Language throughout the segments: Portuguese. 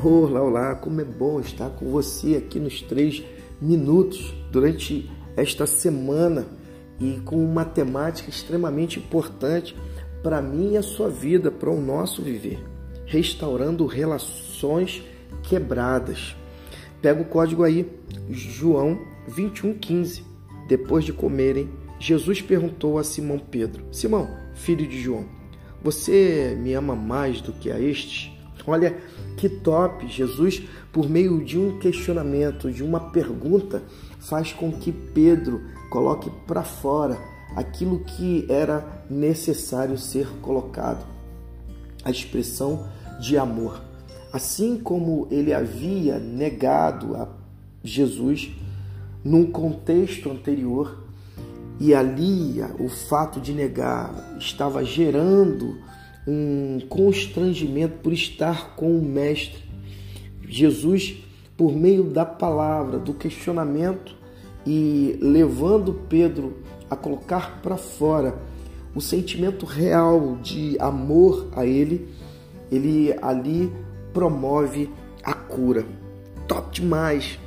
Olá, olá, como é bom estar com você aqui nos três minutos durante esta semana e com uma temática extremamente importante para mim e a sua vida, para o nosso viver, restaurando relações quebradas. Pega o código aí, João 21:15. Depois de comerem, Jesus perguntou a Simão Pedro: Simão, filho de João, você me ama mais do que a estes? Olha que top! Jesus, por meio de um questionamento, de uma pergunta, faz com que Pedro coloque para fora aquilo que era necessário ser colocado a expressão de amor. Assim como ele havia negado a Jesus num contexto anterior, e ali o fato de negar estava gerando um constrangimento por estar com o Mestre. Jesus, por meio da palavra, do questionamento e levando Pedro a colocar para fora o sentimento real de amor a ele, ele ali promove a cura. Top demais!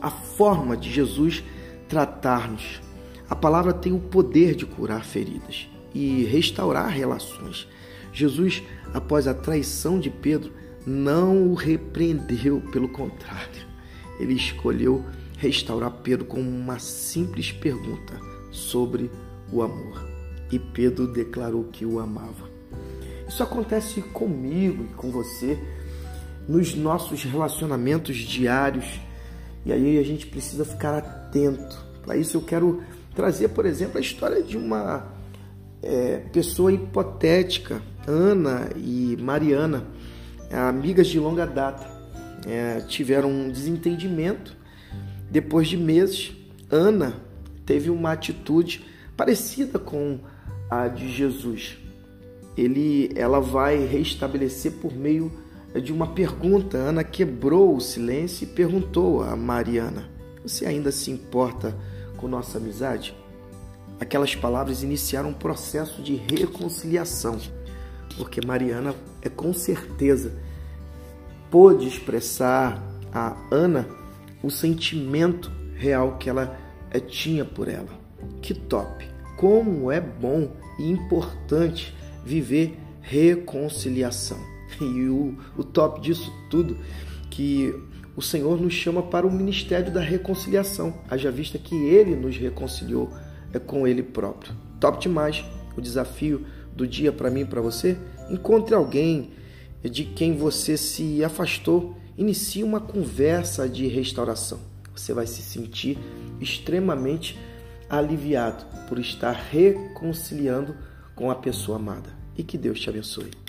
A forma de Jesus tratar-nos. A palavra tem o poder de curar feridas e restaurar relações. Jesus, após a traição de Pedro, não o repreendeu, pelo contrário, ele escolheu restaurar Pedro com uma simples pergunta sobre o amor. E Pedro declarou que o amava. Isso acontece comigo e com você nos nossos relacionamentos diários. E aí a gente precisa ficar atento. Para isso eu quero trazer, por exemplo, a história de uma é, pessoa hipotética, Ana e Mariana, amigas de longa data, é, tiveram um desentendimento. Depois de meses, Ana teve uma atitude parecida com a de Jesus. Ele, ela vai restabelecer por meio de uma pergunta. Ana quebrou o silêncio e perguntou a Mariana: Você ainda se importa com nossa amizade? Aquelas palavras iniciaram um processo de reconciliação, porque Mariana é com certeza pôde expressar a Ana o sentimento real que ela eh, tinha por ela. Que top! Como é bom e importante viver reconciliação. E o, o top disso tudo que o Senhor nos chama para o ministério da reconciliação, haja vista que Ele nos reconciliou é com ele próprio. Top demais o desafio do dia para mim e para você. Encontre alguém de quem você se afastou, inicie uma conversa de restauração. Você vai se sentir extremamente aliviado por estar reconciliando com a pessoa amada. E que Deus te abençoe.